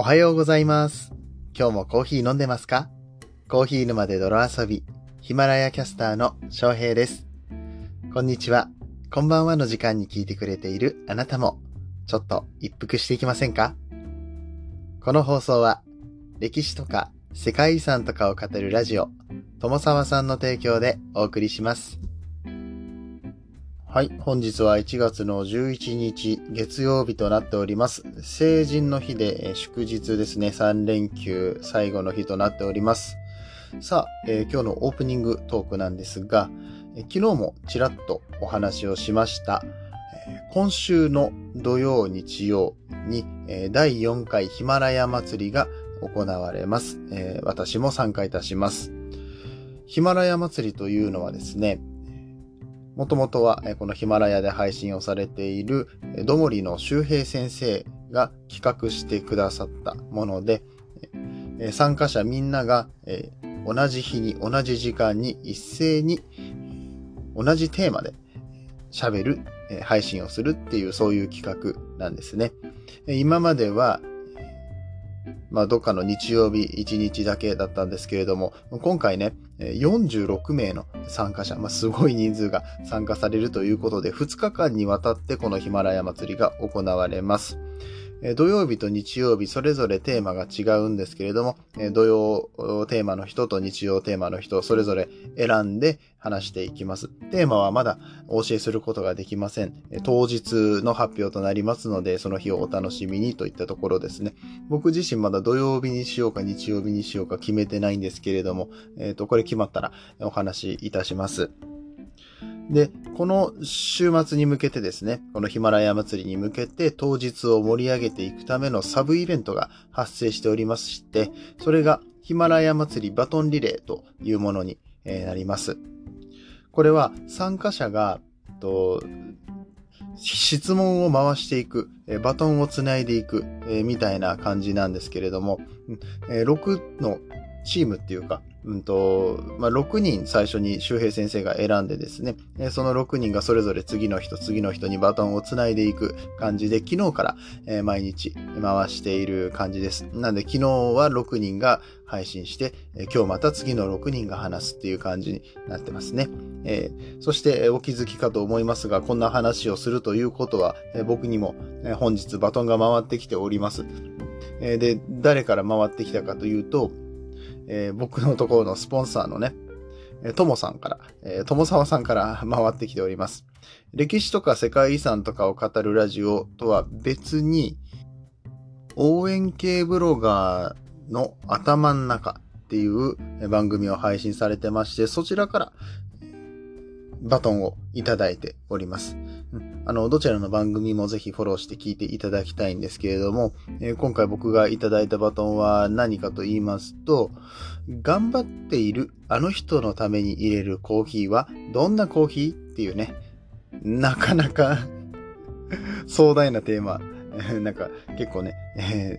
おはようございます。今日もコーヒー飲んでますか？コーヒー沼で泥遊び、ヒマラヤキャスターの翔平です。こんにちは。こんばんはの時間に聞いてくれているあなたも、ちょっと一服していきませんか？この放送は、歴史とか世界遺産とかを語るラジオ、友沢さんの提供でお送りします。はい。本日は1月の11日月曜日となっております。成人の日で祝日ですね。3連休最後の日となっております。さあ、えー今日のオープニングトークなんですが、え昨日もちらっとお話をしました。え今週の土曜日曜に、え第4回ヒマラヤ祭りが行われます。えー私も参加いたします。ヒマラヤ祭りというのはですね、もともとはこのヒマラヤで配信をされているえどもりの周平先生が企画してくださったもので、参加者みんなが同じ日に同じ時間に一斉に同じテーマで喋る、配信をするっていうそういう企画なんですね。今まではまあ、どっかの日曜日1日だけだったんですけれども、今回ね、46名の参加者、まあ、すごい人数が参加されるということで、2日間にわたってこのヒマラヤ祭りが行われます。土曜日と日曜日、それぞれテーマが違うんですけれども、土曜テーマの人と日曜テーマの人、それぞれ選んで話していきます。テーマはまだお教えすることができません。当日の発表となりますので、その日をお楽しみにといったところですね。僕自身まだ土曜日にしようか日曜日にしようか決めてないんですけれども、えっ、と、これ決まったらお話しいたします。で、この週末に向けてですね、このヒマラヤ祭りに向けて当日を盛り上げていくためのサブイベントが発生しておりまして、それがヒマラヤ祭りバトンリレーというものになります。これは参加者が、と質問を回していく、バトンをつないでいく、みたいな感じなんですけれども、6のチームっていうか、うんと、まあ、6人最初に周平先生が選んでですね、その6人がそれぞれ次の人、次の人にバトンをつないでいく感じで、昨日から、毎日回している感じです。なんで昨日は6人が配信して、今日また次の6人が話すっていう感じになってますね。えーそしてお気づきかと思いますが、こんな話をするということは、僕にも、本日バトンが回ってきております。で、誰から回ってきたかというと、えー僕のところのスポンサーのね、えともさんから、えーともさわさんから回ってきております。歴史とか世界遺産とかを語るラジオとは別に、応援系ブロガーの頭の中っていう番組を配信されてまして、そちらからバトンをいただいております。あの、どちらの番組もぜひフォローして聞いていただきたいんですけれども、えー今回僕がいただいたバトンは何かと言いますと、頑張っているあの人のために入れるコーヒーはどんなコーヒーっていうね、なかなか 壮大なテーマ、なんか結構ね、え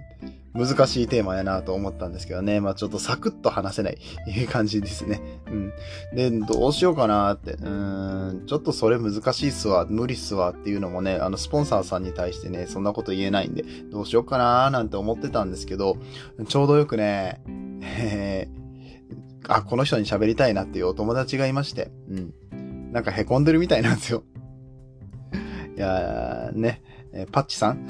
難しいテーマやなと思ったんですけどね、まあちょっとサクッと話せない 感じですね。うん。で、どうしようかなって、うーん、ちょっとそれ難しいっすわ、無理っすわっていうのもね、あの、スポンサーさんに対してね、そんなこと言えないんで、どうしようかななんて思ってたんですけど、ちょうどよくね、えーあ、この人に喋りたいなっていうお友達がいまして、うん。なんか凹んでるみたいなんですよ。いやー、ね、えーパッチさん？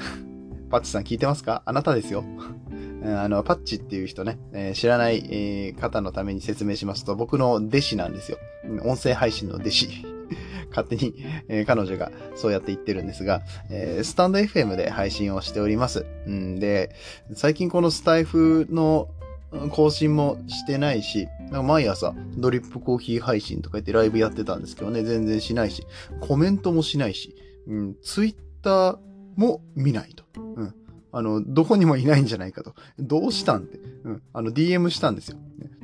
パッチさん聞いてますか？あなたですよ。あの、パッチっていう人ね、えー知らない、えー方のために説明しますと、僕の弟子なんですよ。音声配信の弟子。勝手に、えー彼女がそうやって言ってるんですが、えースタンド FM で配信をしております。うんで、最近このスタイフの更新もしてないし、毎朝ドリップコーヒー配信とか言ってライブやってたんですけどね、全然しないし、コメントもしないし、うん、ツイッターも見ないと。うん。あの、どこにもいないんじゃないかと。どうしたんって。うん。あの、DM したんですよ。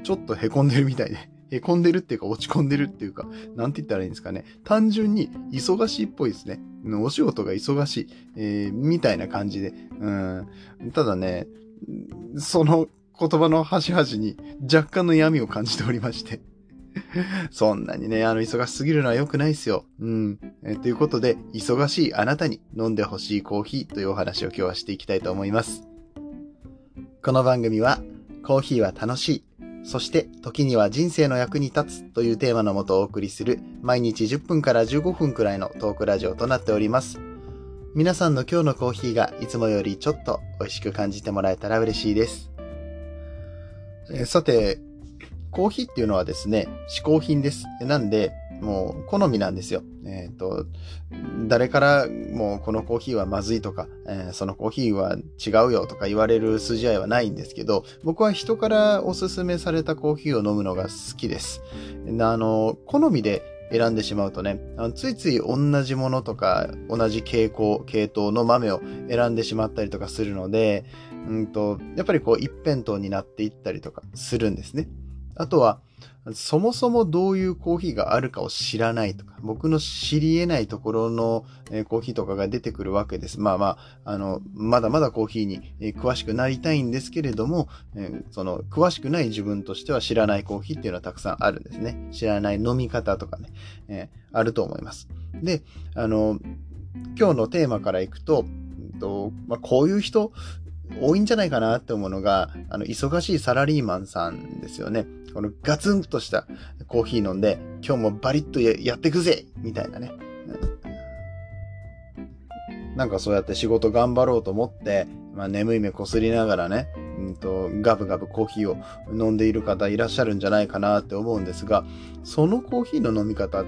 ちょっと凹んでるみたいで。凹んでるっていうか、落ち込んでるっていうか、なんて言ったらいいんですかね。単純に忙しいっぽいですね。お仕事が忙しい、えーみたいな感じで。うん。ただね、その言葉の端々に若干の闇を感じておりまして。そんなにね、あの、忙しすぎるのは良くないですよ。うん。えということで、忙しいあなたに飲んでほしいコーヒーというお話を今日はしていきたいと思います。この番組はコーヒーは楽しい、そして時には人生の役に立つというテーマのもとお送りする毎日10分から15分くらいのトークラジオとなっております。皆さんの今日のコーヒーがいつもよりちょっと美味しく感じてもらえたら嬉しいです。えさて、コーヒーっていうのはですね、嗜好品です。なんで、もう好みなんですよ。えっ、ー、と、誰からもうこのコーヒーはまずいとか、えー、そのコーヒーは違うよとか言われる筋合いはないんですけど、僕は人からおすすめされたコーヒーを飲むのが好きです。あの、好みで選んでしまうとね、ついつい同じものとか、同じ傾向、系統の豆を選んでしまったりとかするので、うんと、やっぱりこう一辺倒になっていったりとかするんですね。あとは、そもそもどういうコーヒーがあるかを知らないとか、僕の知り得ないところのコーヒーとかが出てくるわけです。まあまあ、あの、まだまだコーヒーに詳しくなりたいんですけれども、その、詳しくない自分としては知らないコーヒーっていうのはたくさんあるんですね。知らない飲み方とかね、えあると思います。で、あの、今日のテーマからいくと、とまあ、こういう人多いんじゃないかなって思うのが、あの、忙しいサラリーマンさんですよね。このガツンとしたコーヒー飲んで、今日もバリッとやってくぜみたいなね。なんかそうやって仕事頑張ろうと思って、まあ、眠い目こすりながらね、うんと、ガブガブコーヒーを飲んでいる方いらっしゃるんじゃないかなって思うんですが、そのコーヒーの飲み方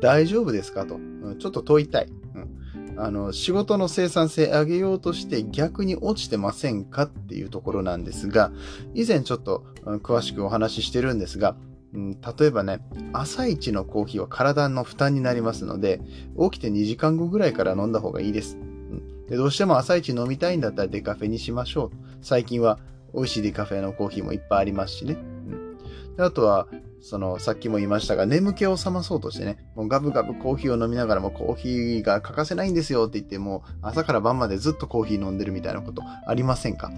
大丈夫ですかと、うんちょっと問いたい。うんあの、仕事の生産性上げようとして逆に落ちてませんかっていうところなんですが、以前ちょっと詳しくお話ししてるんですが、うん、例えばね、朝一のコーヒーは体の負担になりますので、起きて2時間後ぐらいから飲んだ方がいいです。うん、でどうしても朝一飲みたいんだったらデカフェにしましょう。最近は美味しいデカフェのコーヒーもいっぱいありますしね。うん、であとは、その、さっきも言いましたが、眠気を覚まそうとしてね、もうガブガブコーヒーを飲みながらもコーヒーが欠かせないんですよって言って、もう朝から晩までずっとコーヒー飲んでるみたいなことありませんか？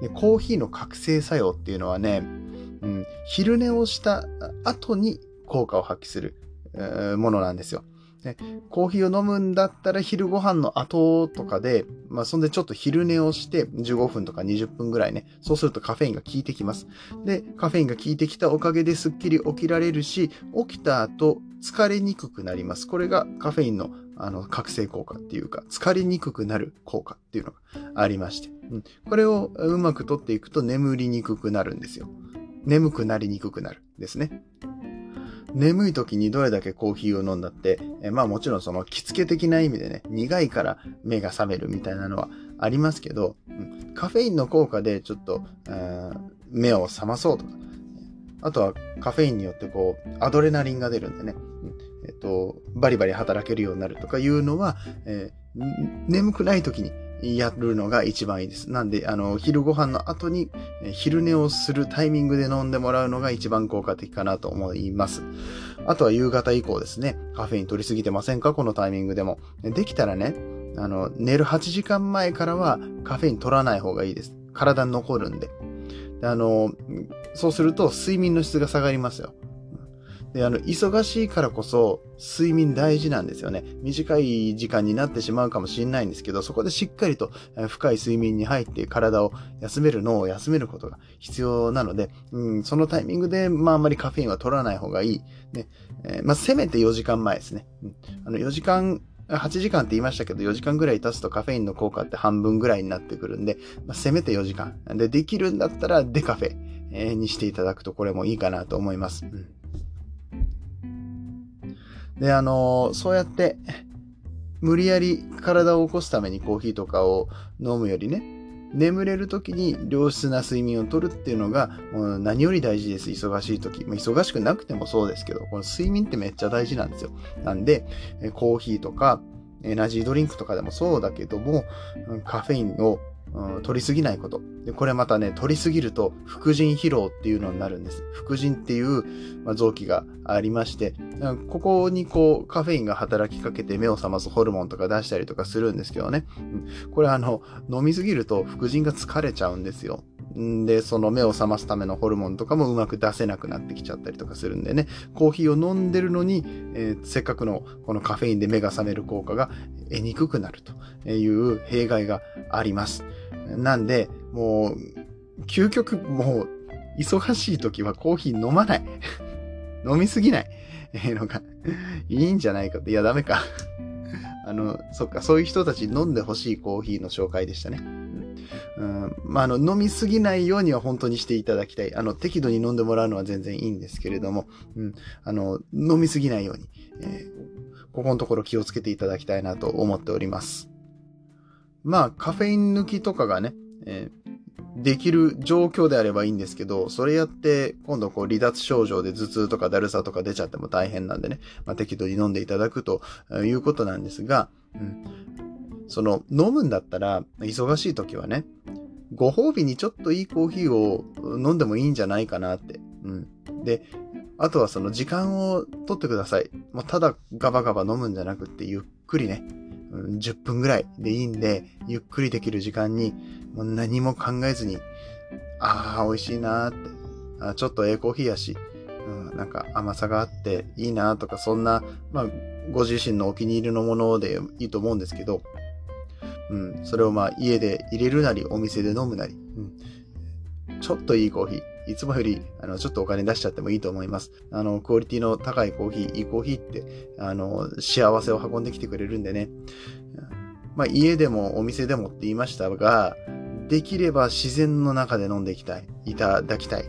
でコーヒーの覚醒作用っていうのはね、うん、昼寝をした後に効果を発揮する、え、ものなんですよ。ね、コーヒーを飲むんだったら昼ご飯の後とかで、まあそんでちょっと昼寝をして15分とか20分ぐらいね、そうするとカフェインが効いてきます。で、カフェインが効いてきたおかげですっきり起きられるし、起きた後疲れにくくなります。これがカフェインのあの覚醒効果っていうか、疲れにくくなる効果っていうのがありまして、うん、これをうまく取っていくと眠りにくくなるんですよ。眠くなりにくくなるですね。眠い時にどれだけコーヒーを飲んだって、えまあもちろんその着付け的な意味でね、苦いから目が覚めるみたいなのはありますけど、うん、カフェインの効果でちょっとえ、目を覚まそうとか、あとはカフェインによってこう、アドレナリンが出るんでね、えっと、バリバリ働けるようになるとかいうのは、えー、眠くない時にやるのが一番いいです。なんで、あの、昼ご飯の後に昼寝をするタイミングで飲んでもらうのが一番効果的かなと思います。あとは夕方以降ですね。カフェイン取りすぎてませんか？このタイミングでも。できたらね、あの、寝る8時間前からはカフェイン取らない方がいいです。体に残るんで。であの、そうすると睡眠の質が下がりますよ。で、あの、忙しいからこそ、睡眠大事なんですよね。短い時間になってしまうかもしれないんですけど、そこでしっかりと深い睡眠に入って体を休める脳を休めることが必要なので、うん、そのタイミングで、まあ、あんまりカフェインは取らない方がいい。ね。えー、まあ、せめて4時間前ですね。うん、あの、4時間、8時間って言いましたけど、4時間ぐらい経つとカフェインの効果って半分ぐらいになってくるんで、まあ、せめて4時間。で、できるんだったらデカフェにしていただくとこれもいいかなと思います。うんで、あの、そうやって、無理やり体を起こすためにコーヒーとかを飲むよりね、眠れる時に良質な睡眠をとるっていうのが、もう何より大事です。忙しい時。まあ、忙しくなくてもそうですけど、この睡眠ってめっちゃ大事なんですよ。なんで、コーヒーとか、エナジードリンクとかでもそうだけども、カフェインをうん、取りすぎないこと。で、これまたね、取りすぎると、副腎疲労っていうのになるんです。副腎っていう、まあ、臓器がありまして、ここにこう、カフェインが働きかけて目を覚ますホルモンとか出したりとかするんですけどね。うん、これあの、飲みすぎると副腎が疲れちゃうんですよ。で、その目を覚ますためのホルモンとかもうまく出せなくなってきちゃったりとかするんでね、コーヒーを飲んでるのに、えー、せっかくのこのカフェインで目が覚める効果が得にくくなるという弊害があります。なんで、もう、究極もう、忙しい時はコーヒー飲まない。飲みすぎない。えー、のが、いいんじゃないかって。いや、ダメか。あの、そっか、そういう人たち飲んでほしいコーヒーの紹介でしたね。うん、まあ、あの、飲みすぎないようには本当にしていただきたい。あの、適度に飲んでもらうのは全然いいんですけれども、うん、あの、飲みすぎないように、えー、ここのところ気をつけていただきたいなと思っております。まあ、カフェイン抜きとかがね、えー、できる状況であればいいんですけど、それやって、今度こう離脱症状で頭痛とかだるさとか出ちゃっても大変なんでね、まあ、適度に飲んでいただくということなんですが、うん、その飲むんだったら、忙しい時はね、ご褒美にちょっといいコーヒーを飲んでもいいんじゃないかなって。うん。で、あとはその時間を取ってください。もうただガバガバ飲むんじゃなくってゆっくりね、10分ぐらいでいいんで、ゆっくりできる時間に、もう何も考えずに、ああ、美味しいなーってあ、ちょっとええコーヒーやし、うん、なんか甘さがあっていいなとか、そんな、まあ、ご自身のお気に入りのものでいいと思うんですけど、うん、それをまあ家で入れるなり、お店で飲むなり、うん、ちょっといいコーヒー、いつもより、あの、ちょっとお金出しちゃってもいいと思います。あの、クオリティの高いコーヒー、いいコーヒーって、あの、幸せを運んできてくれるんでね。まあ、家でもお店でもって言いましたが、できれば自然の中で飲んでいきたい。いただきたい。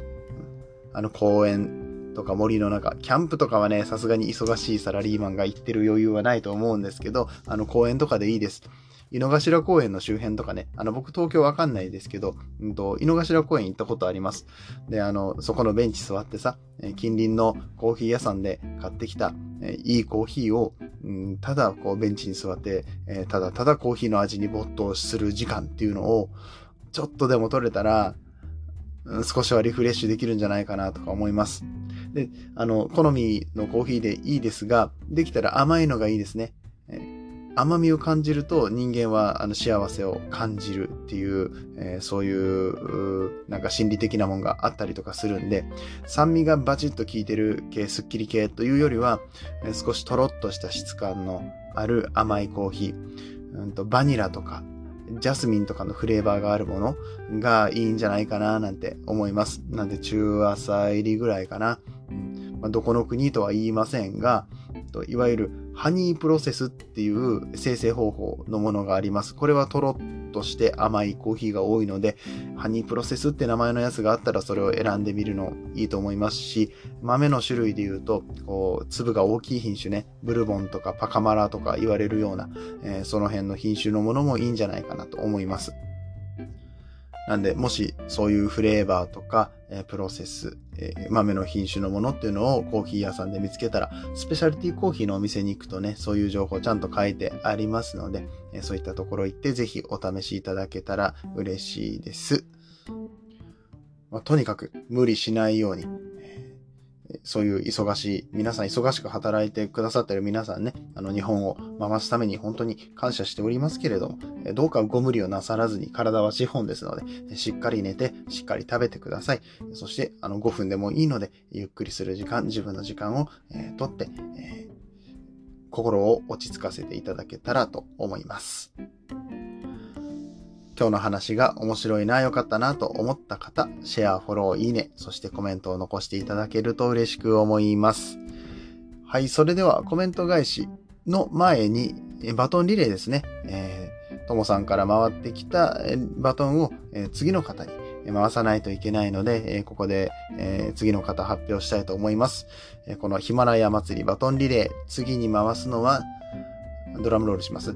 あの、公園とか森の中、キャンプとかはね、さすがに忙しいサラリーマンが行ってる余裕はないと思うんですけど、あの、公園とかでいいです。井の頭公園の周辺とかね、あの、僕東京わかんないですけど、うんと、井の頭公園行ったことあります。で、あの、そこのベンチ座ってさ、近隣のコーヒー屋さんで買ってきた、えいいコーヒーを、うん、ただこうベンチに座って、えただただコーヒーの味に没頭する時間っていうのを、ちょっとでも取れたら、少しはリフレッシュできるんじゃないかなとか思います。で、あの、好みのコーヒーでいいですが、できたら甘いのがいいですね。え甘みを感じると人間はあの幸せを感じるっていう、えー、そういうなんか心理的なもんがあったりとかするんで酸味がバチッと効いてる系スッキリ系というよりは、えー、少しとろっとした質感のある甘いコーヒー、うんとバニラとかジャスミンとかのフレーバーがあるものがいいんじゃないかななんて思います。なんで中朝入りぐらいかな。まあ、どこの国とは言いませんが、いわゆるハニープロセスっていう生成方法のものがあります。これはとろっとして甘いコーヒーが多いので、ハニープロセスって名前のやつがあったらそれを選んでみるのいいと思いますし、豆の種類で言うと、こう、粒が大きい品種ね、ブルボンとかパカマラとか言われるような、えー、その辺の品種のものもいいんじゃないかなと思います。なんで、もしそういうフレーバーとか、えプロセス、え豆の品種のものっていうのをコーヒー屋さんで見つけたら、スペシャリティコーヒーのお店に行くとね、そういう情報ちゃんと書いてありますので、えそういったところ行ってぜひお試しいただけたら嬉しいです。まあ、とにかく無理しないように、そういう忙しい、皆さん忙しく働いてくださってる皆さんね、あの日本を回すために本当に感謝しておりますけれども、どうかご無理をなさらずに体は資本ですので、しっかり寝て、しっかり食べてください。そして、あの5分でもいいので、ゆっくりする時間、自分の時間を、えー、とって、えー、心を落ち着かせていただけたらと思います。今日の話が面白いな、良かったなと思った方、シェア、フォロー、いいね、そしてコメントを残していただけると嬉しく思います。はい、それではコメント返しの前に、バトンリレーですね。えー、ともさんから回ってきたバトンを次の方に回さないといけないので、ここで次の方発表したいと思います。このヒマラヤ祭りバトンリレー、次に回すのは、ドラムロールします。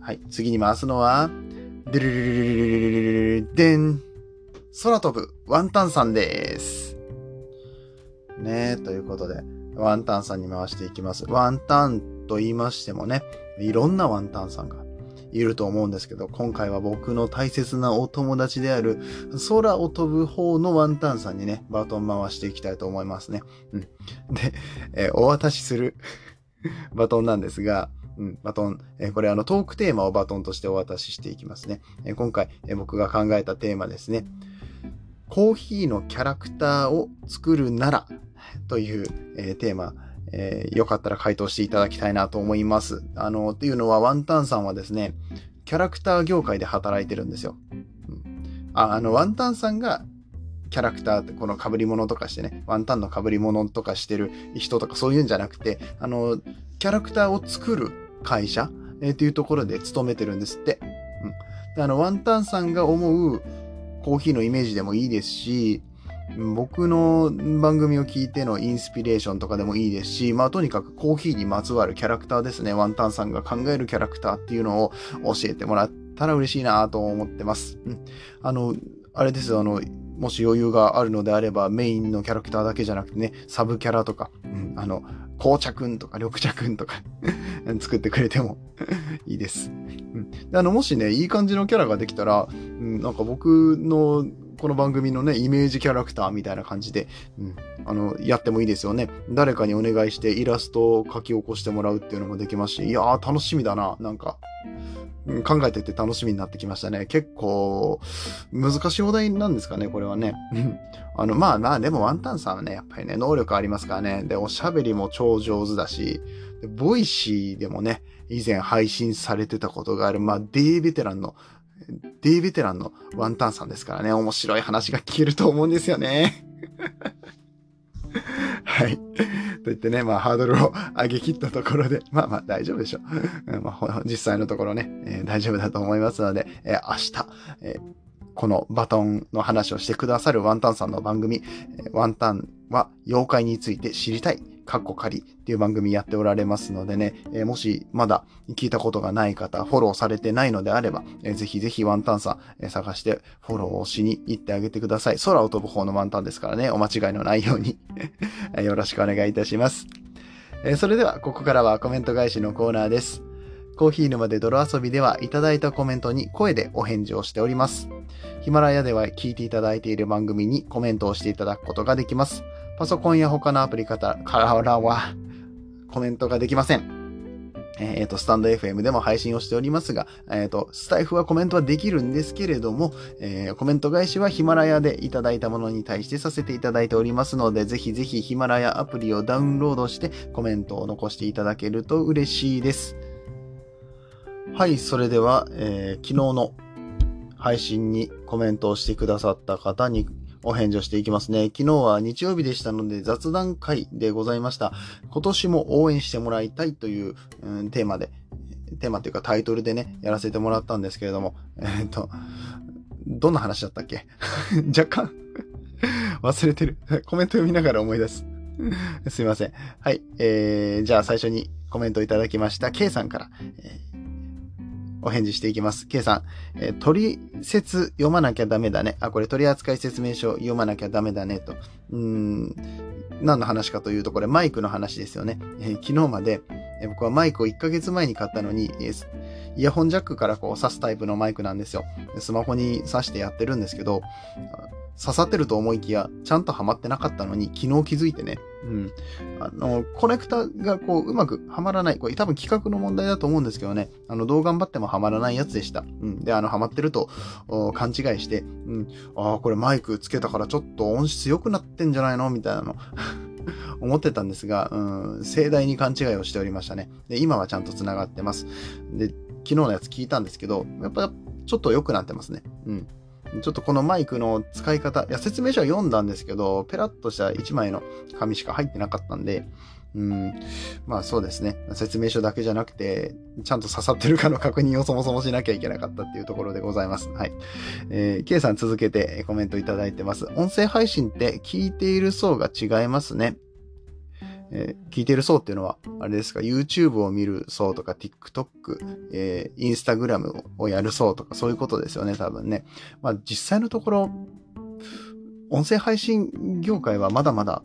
はい、次に回すのは、でるるるるでん。空飛ぶワンタンさんです。ねということで、ワンタンさんに回していきます。ワンタンと言いましてもね、いろんなワンタンさんがいると思うんですけど、今回は僕の大切なお友達である空を飛ぶ方のワンタンさんにね、バトン回していきたいと思いますね。うん。で、えー、お渡しするバトンなんですが、うん、バトン、えこれあのトークテーマをバトンとしてお渡ししていきますね。え今回、え僕が考えたテーマですね。コーヒーのキャラクターを作るならという、えテーマ、えー、よかったら回答していただきたいなと思います。あの、っていうのはワンタンさんはですね、キャラクター業界で働いてるんですよ。うん、あ、あの、ワンタンさんがキャラクターってこの被り物とかしてね、ワンタンの被り物とかしてる人とかそういうんじゃなくて、あの、キャラクターを作る会社、えー、っていうところで勤めてるんですって。うん。あの、ワンタンさんが思うコーヒーのイメージでもいいですし、僕の番組を聞いてのインスピレーションとかでもいいですし、まあとにかくコーヒーにまつわるキャラクターですね。ワンタンさんが考えるキャラクターっていうのを教えてもらったら嬉しいなと思ってます。うん。あの、あれですよ、あの、もし余裕があるのであれば、メインのキャラクターだけじゃなくてね、サブキャラとか、うん、あの、紅茶くんとか緑茶くんとか 作ってくれても いいです。うん、であの、もしね、いい感じのキャラができたら、うん、なんか僕のこの番組のね、イメージキャラクターみたいな感じで、うん、あの、やってもいいですよね。誰かにお願いしてイラストを書き起こしてもらうっていうのもできますし、いやー楽しみだな、なんか。考えてて楽しみになってきましたね。結構、難しいお題なんですかね、これはね。あの、まあまあ、でもワンタンさんはね、やっぱりね、能力ありますからね。で、おしゃべりも超上手だし、 Voicy でもね、以前配信されてたことがある、まあ、デイベテランの、デイベテランのワンタンさんですからね、面白い話が聞けると思うんですよね。はい。と言ってね、まあ、ハードルを上げ切ったところで、まあまあ、大丈夫でしょう。まあ、実際のところね、えー、大丈夫だと思いますので、えー、明日、えー、このバトンの話をしてくださるワンタンさんの番組、えワンタンは妖怪について知りたいカッコ仮っていう番組やっておられますのでね、えー、もしまだ聞いたことがない方、フォローされてないのであれば、えー、ぜひぜひワンタンさん、えー、探してフォローをしに行ってあげてください。空を飛ぶ方のワンタンですからね、お間違いのないように よろしくお願いいたします。えー、それでは、ここからはコメント返しのコーナーです。コーヒー沼で泥遊びではいただいたコメントに声でお返事をしております。ヒマラヤでは聞いていただいている番組にコメントをしていただくことができます。パソコンや他のアプリからはコメントができません。えっ、ー、と、スタンド FM でも配信をしておりますが、えっ、ー、と、スタイフはコメントはできるんですけれども、えー、コメント返しはヒマラヤでいただいたものに対してさせていただいておりますので、ぜひぜひヒマラヤアプリをダウンロードしてコメントを残していただけると嬉しいです。はい、それでは、え昨日の配信にコメントをしてくださった方にお返事をしていきますね。昨日は日曜日でしたので雑談会でございました。今年も応援してもらいたいという、うん、テーマで、テーマというかタイトルでね、やらせてもらったんですけれども、えー、っと、どんな話だったっけ？若干 忘れてる。コメント読みながら思い出す。すいません。はい。えー、じゃあ最初にコメントいただきました K さんから、えーお返事していきます。K さん、えー、取説読まなきゃダメだね。あ、これ取扱説明書読まなきゃダメだねと。うん、何の話かというと、これマイクの話ですよね。えー、昨日まで、えー、僕はマイクを1ヶ月前に買ったのに、えイヤホンジャックからこう挿すタイプのマイクなんですよ。スマホに挿してやってるんですけど、刺さってると思いきや、ちゃんとはまってなかったのに、昨日気づいてね、うん。あの、コネクタがこう、うまくはまらない。これ多分企画の問題だと思うんですけどね、あの、どう頑張ってもはまらないやつでした。うん。で、あの、はまってると、勘違いして、うん。ああ、これマイクつけたからちょっと音質良くなってんじゃないのみたいなの。思ってたんですが、うん、盛大に勘違いをしておりましたね。で、今はちゃんと繋がってます。で、昨日のやつ聞いたんですけど、やっぱちょっと良くなってますね。うん。ちょっとこのマイクの使い方、いや、説明書は読んだんですけど、ペラッとした1枚の紙しか入ってなかったんで、うん、まあそうですね。説明書だけじゃなくて、ちゃんと刺さってるかの確認をそもそもしなきゃいけなかったっていうところでございます。はい。えー、K さん続けてコメントいただいてます。音声配信って聞いている層が違いますね。えー、聞いてる層っていうのは、あれですか、YouTube を見る層とか、TikTok、えー、Instagram をやる層とか、そういうことですよね、多分ね。まあ、実際のところ、音声配信業界はまだまだ、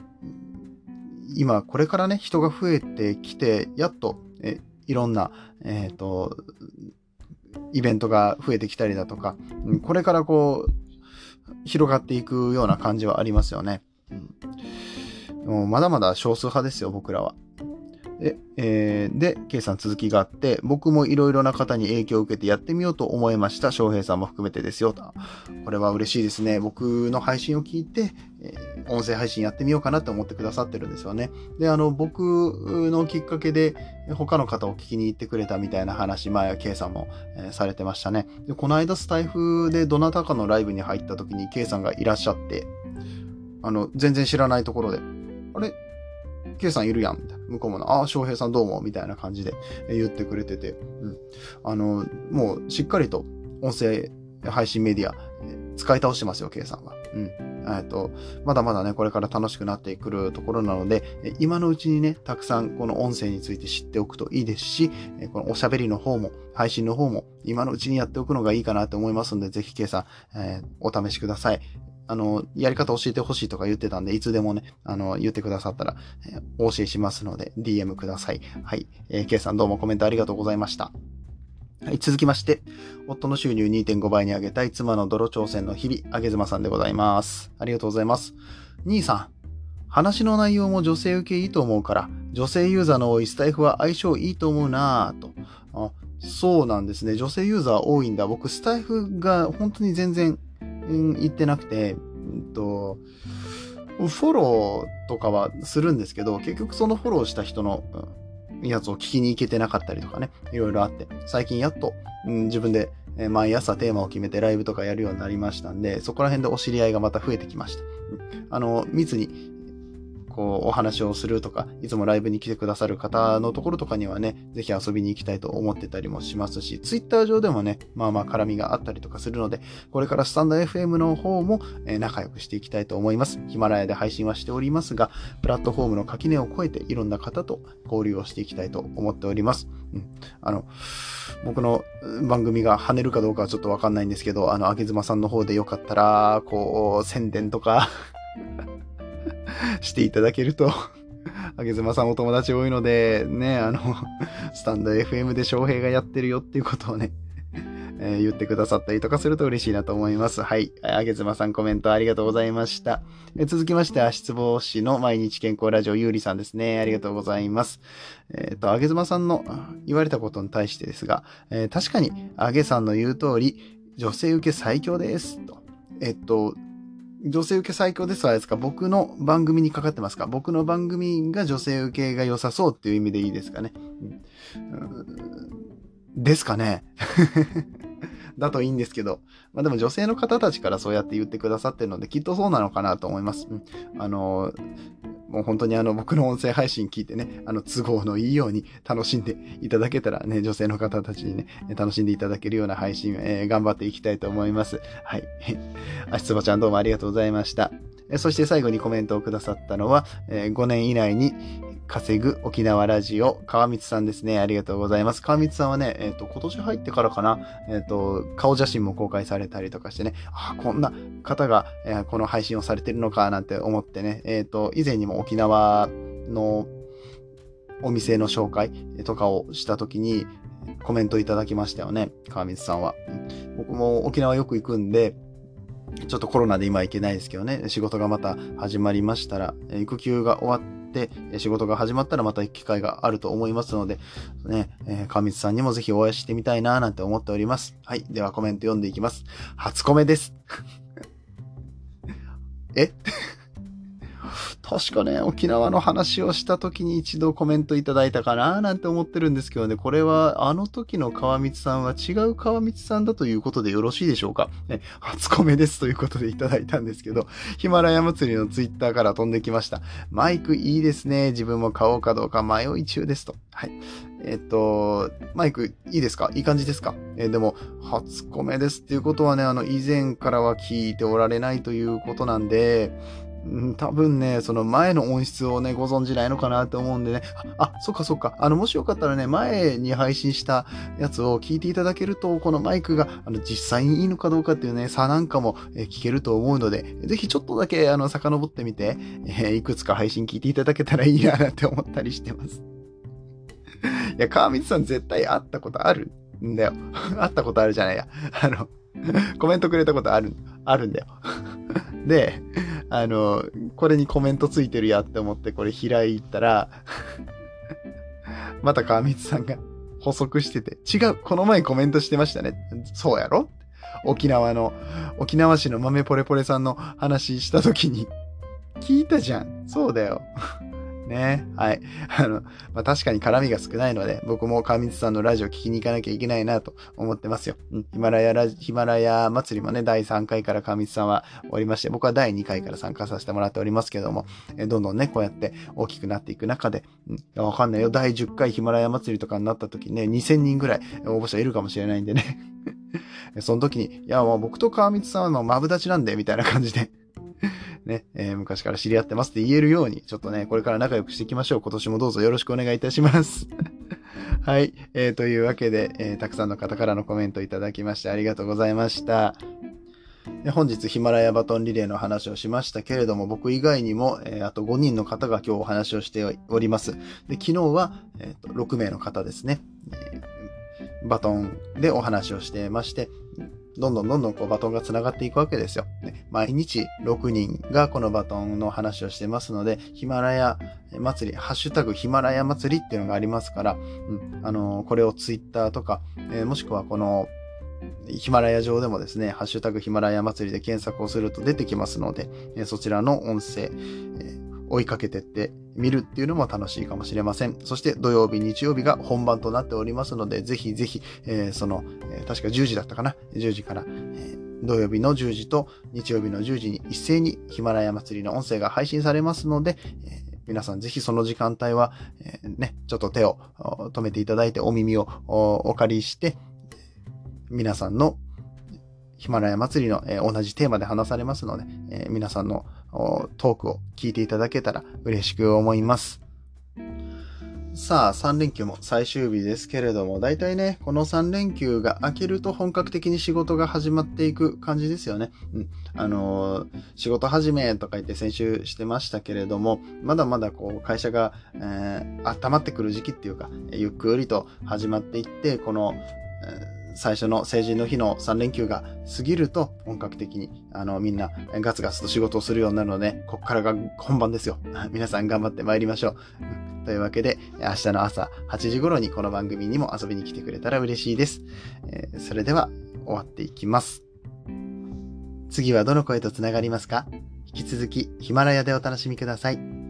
今、これからね、人が増えてきて、やっと、えいろんな、えっ、ー、と、イベントが増えてきたりだとか、これからこう、広がっていくような感じはありますよね。うんもうまだまだ少数派ですよ、僕らは。で、えー、で、K さん続きがあって、僕もいろいろな方に影響を受けてやってみようと思いました。翔平さんも含めてですよ。と。これは嬉しいですね。僕の配信を聞いて、えー、音声配信やってみようかなと思ってくださってるんですよね。で、あの、僕のきっかけで、他の方を聞きに行ってくれたみたいな話、前は K さんも、えー、されてましたね。で、この間スタイフでどなたかのライブに入った時に K さんがいらっしゃって、あの、全然知らないところで、あれ？K さんいるやんみたいな。向こうも、ああ、翔平さんどうもみたいな感じで言ってくれてて、うん。あの、もうしっかりと音声配信メディア使い倒してますよ、K さんは。うん。えっと、まだまだね、これから楽しくなってくるところなので、今のうちにね、たくさんこの音声について知っておくといいですし、このおしゃべりの方も、配信の方も、今のうちにやっておくのがいいかなと思いますので、ぜひ K さん、えー、お試しください。あの、やり方教えてほしいとか言ってたんで、いつでもね、あの、言ってくださったら、え、お教えしますので、DM ください。はい。えー、K さんどうもコメントありがとうございました。はい、続きまして、夫の収入2.5倍に上げたい妻の泥挑戦の日々、あげずまさんでございます。ありがとうございます。兄さん、話の内容も女性受けいいと思うから、女性ユーザーの多いスタイフは相性いいと思うなぁと。あそうなんですね。女性ユーザー多いんだ。僕、スタイフが本当に全然言ってなくて、うんと、フォローとかはするんですけど、結局そのフォローした人の、やつを聞きに行けてなかったりとかね、いろいろあって、最近やっと、うん、自分でえ毎朝テーマを決めてライブとかやるようになりましたんで、そこら辺でお知り合いがまた増えてきました。うんあの、密にこう、お話をするとか、いつもライブに来てくださる方のところとかにはね、ぜひ遊びに行きたいと思ってたりもしますし、ツイッター上でもね、まあまあ絡みがあったりとかするので、これからスタンド FM の方も、え仲良くしていきたいと思います。ヒマラヤで配信はしておりますが、プラットフォームの垣根を越えていろんな方と交流をしていきたいと思っております。うん。あの、僕の番組が跳ねるかどうかはちょっとわかんないんですけど、あの、あげずまさんの方でよかったら、こう、宣伝とか していただけるとあげずまさんお友達多いので、ね、あの、スタンド FM で翔平がやってるよっていうことをね、えー、言ってくださったりとかすると嬉しいなと思います。はい。あげずまさんコメントありがとうございました。えー、続きまして、足つぼ師の毎日健康ラジオゆうりさんですね。ありがとうございます。えっ、ー、と、あげずまさんの言われたことに対してですが、え確かに、あげさんの言う通り、女性受け最強です。と。えっと、女性受け最強ですはですか？僕の番組にかかってますか？僕の番組が女性受けが良さそうっていう意味でいいですかね？うん、ですかね？だといいんですけど。まあでも女性の方たちからそうやって言ってくださってるので、きっとそうなのかなと思います。うん、あの、もう本当にあの僕の音声配信聞いてね、あの都合のいいように楽しんでいただけたらね、女性の方たちにね、楽しんでいただけるような配信、えー、頑張っていきたいと思います。はい。あしつばちゃんどうもありがとうございました。そして最後にコメントをくださったのは、5年以内に稼ぐ沖縄ラジオ、川光さんですね。ありがとうございます。川光さんはね、えっ、ー、と、今年入ってからかな、えっ、ー、と、顔写真も公開されたりとかしてね、あ、こんな方が、えー、この配信をされてるのかなんて思ってね、えっ、と、以前にも沖縄のお店の紹介とかをした時にコメントいただきましたよね、川光さんは。僕も沖縄よく行くんで、ちょっとコロナで今行けないですけどね、仕事がまた始まりましたら、育休が終わって、仕事が始まったらまた機会があると思いますので、ね、えー、上さんにもぜひお会いしてみたいななんて思っております。はい。ではコメント読んでいきます。初コメです。え？確かね、沖縄の話をした時に一度コメントいただいたかななんて思ってるんですけどね、これはあの時の川光さんは違う川光さんだということでよろしいでしょうか、ね、初コメですということでいただいたんですけど、ヒマラヤ祭りのツイッターから飛んできました。マイクいいですね。自分も買おうかどうか迷い中ですと。はい。えっと、マイクいいですか？いい感じですか？え、でも、初コメですっていうことはね、あの、以前からは聞いておられないということなんで、多分ね、その前の音質をね、ご存知ないのかなと思うんでね。あ、あそっかそっか。あの、もしよかったらね、前に配信したやつを聞いていただけると、このマイクが、あの、実際にいいのかどうかっていうね、差なんかも、え聞けると思うので、ぜひちょっとだけ、あの、遡ってみて、えー、いくつか配信聞いていただけたらいいなって思ったりしてます。いや、川光さん絶対会ったことあるんだよ。会ったことあるじゃないや。あの、コメントくれたことある、あるんだよ。で、あの、これにコメントついてるやって思ってこれ開いたら また川光さんが補足してて、違う、この前コメントしてましたね。そうやろ？沖縄の、沖縄市の豆ポレポレさんの話した時に、聞いたじゃん。そうだよ。ね。はい。あの、まあ、確かに絡みが少ないので、僕も川光さんのラジオ聞きに行かなきゃいけないなと思ってますよ。うん。ヒマラヤラジヒマラヤ祭りもね、第3回から川光さんはおりまして、僕は第2回から参加させてもらっておりますけども、えどんどんね、こうやって大きくなっていく中で、うん、わかんないよ。第10回ヒマラヤ祭りとかになった時ね、2000人ぐらい応募者いるかもしれないんでね。その時に、いや、もう僕と川光さんはのマブダチなんで、みたいな感じでね、えー、昔から知り合ってますって言えるように、ちょっとね、これから仲良くしていきましょう。今年もどうぞよろしくお願いいたします。はい、えー。というわけで、えー、たくさんの方からのコメントいただきましてありがとうございました。本日ヒマラヤバトンリレーの話をしましたけれども、僕以外にも、えー、あと5人の方が今日お話をしております。で昨日は、えーと、6名の方ですね、えー、バトンでお話をしてまして、どんどんどんどんこうバトンが繋がっていくわけですよ。ね、毎日6人がこのバトンの話をしてますので、ヒマラヤ祭り、ハッシュタグヒマラヤ祭りっていうのがありますから、うん、あのー、これをツイッターとか、えー、もしくはこのヒマラヤ上でもですね、ハッシュタグヒマラヤ祭りで検索をすると出てきますので、えそちらの音声、え追いかけてって見るっていうのも楽しいかもしれません。そして土曜日、日曜日が本番となっておりますので、ぜひぜひ、えー、その、えー、確か10時だったかな ?10 時から、えー、土曜日の10時と日曜日の10時に一斉にヒマラヤ祭りの音声が配信されますので、え皆さんぜひその時間帯は、えね、ちょっと手を止めていただいてお耳をお借りして、皆さんのヒマラヤ祭りの、え同じテーマで話されますので、え皆さんのトークを聞いていただけたら嬉しく思います。さあ、3連休も最終日ですけれども、大体ね、この3連休が明けると本格的に仕事が始まっていく感じですよね。うん。あのー、仕事始めとか言って先週してましたけれども、まだまだこう、会社が、えー、温まってくる時期っていうか、ゆっくりと始まっていって、この、えー最初の成人の日の3連休が過ぎると本格的にあのみんなガツガツと仕事をするようになるので、ここからが本番ですよ。皆さん頑張って参りましょう。というわけで、明日の朝8時頃にこの番組にも遊びに来てくれたら嬉しいです。えー、それでは終わっていきます。次はどの声と繋がりますか？引き続きヒマラヤでお楽しみください。